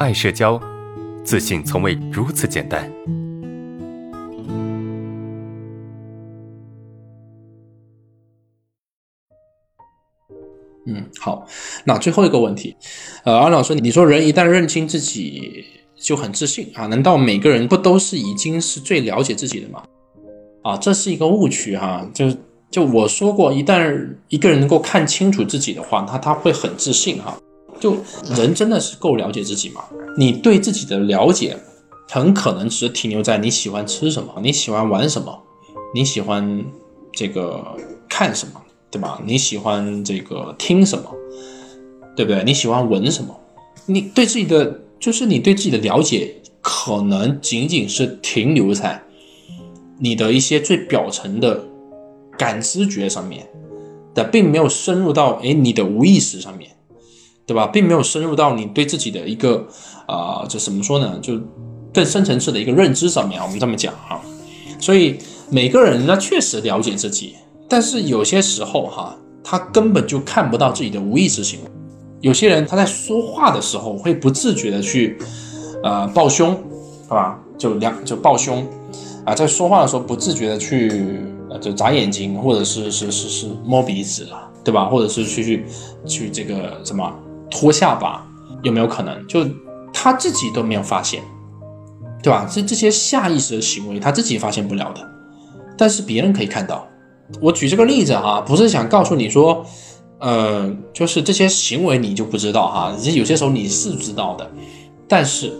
爱社交，自信从未如此简单。嗯，好，那最后一个问题，呃，安老师，你说人一旦认清自己就很自信啊？难道每个人不都是已经是最了解自己的吗？啊，这是一个误区哈，就就我说过，一旦一个人能够看清楚自己的话，他他会很自信哈。就人真的是够了解自己吗？你对自己的了解，很可能只停留在你喜欢吃什么，你喜欢玩什么，你喜欢这个看什么。对吧？你喜欢这个听什么，对不对？你喜欢闻什么？你对自己的就是你对自己的了解，可能仅仅是停留在你的一些最表层的感知觉上面但，并没有深入到哎你的无意识上面，对吧？并没有深入到你对自己的一个啊，这怎么说呢？就更深层次的一个认知上面。我们这么讲啊，所以每个人呢，确实了解自己。但是有些时候哈，他根本就看不到自己的无意识行为。有些人他在说话的时候会不自觉的去，呃，抱胸，是吧？就两就抱胸，啊，在说话的时候不自觉的去，呃，就眨眼睛，或者是是是是摸鼻子了，对吧？或者是去去去这个什么脱下巴，有没有可能？就他自己都没有发现，对吧？这这些下意识的行为他自己发现不了的，但是别人可以看到。我举这个例子哈，不是想告诉你说，呃，就是这些行为你就不知道哈，其实有些时候你是知道的，但是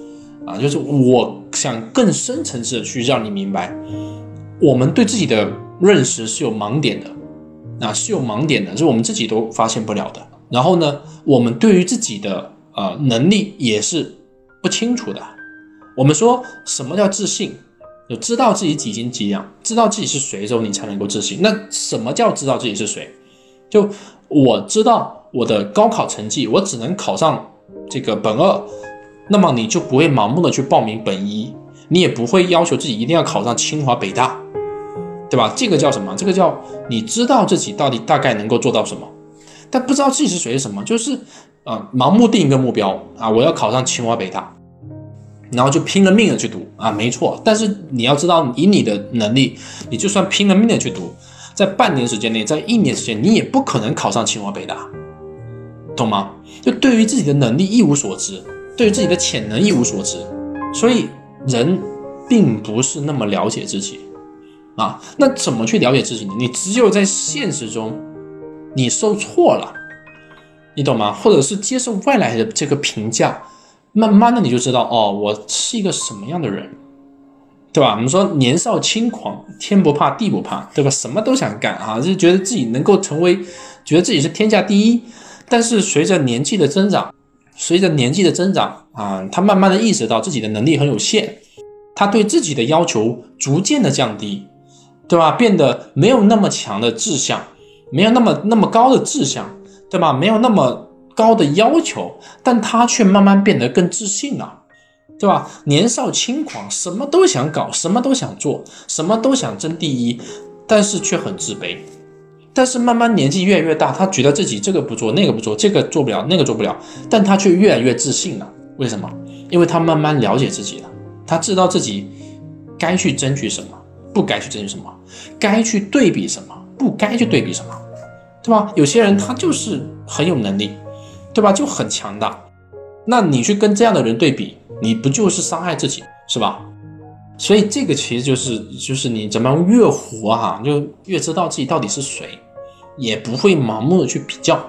啊，就是我想更深层次的去让你明白，我们对自己的认识是有盲点的，啊，是有盲点的，是我们自己都发现不了的。然后呢，我们对于自己的呃能力也是不清楚的。我们说什么叫自信？就知道自己几斤几两，知道自己是谁之后，你才能够自信。那什么叫知道自己是谁？就我知道我的高考成绩，我只能考上这个本二，那么你就不会盲目的去报名本一，你也不会要求自己一定要考上清华北大，对吧？这个叫什么？这个叫你知道自己到底大概能够做到什么，但不知道自己是谁是什么，就是呃，盲目定一个目标啊，我要考上清华北大。然后就拼了命的去读啊，没错。但是你要知道，以你的能力，你就算拼了命的去读，在半年时间内，在一年时间，你也不可能考上清华北大，懂吗？就对于自己的能力一无所知，对于自己的潜能一无所知，所以人并不是那么了解自己啊。那怎么去了解自己呢？你只有在现实中，你受挫了，你懂吗？或者是接受外来的这个评价。慢慢的你就知道哦，我是一个什么样的人，对吧？我们说年少轻狂，天不怕地不怕，对吧？什么都想干啊，就觉得自己能够成为，觉得自己是天下第一。但是随着年纪的增长，随着年纪的增长啊，他慢慢的意识到自己的能力很有限，他对自己的要求逐渐的降低，对吧？变得没有那么强的志向，没有那么那么高的志向，对吧？没有那么。高的要求，但他却慢慢变得更自信了，对吧？年少轻狂，什么都想搞，什么都想做，什么都想争第一，但是却很自卑。但是慢慢年纪越来越大，他觉得自己这个不做，那个不做，这个做不了，那个做不了，但他却越来越自信了。为什么？因为他慢慢了解自己了，他知道自己该去争取什么，不该去争取什么，该去对比什么，不该去对比什么，对吧？有些人他就是很有能力。对吧？就很强大，那你去跟这样的人对比，你不就是伤害自己，是吧？所以这个其实就是就是你怎么样越活哈，就越知道自己到底是谁，也不会盲目的去比较，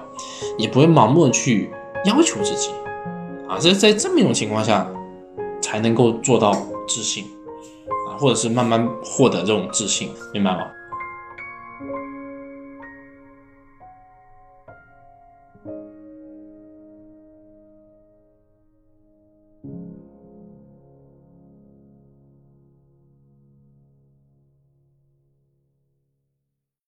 也不会盲目的去要求自己，啊，这在这么一种情况下，才能够做到自信，啊，或者是慢慢获得这种自信，明白吗？Thank you.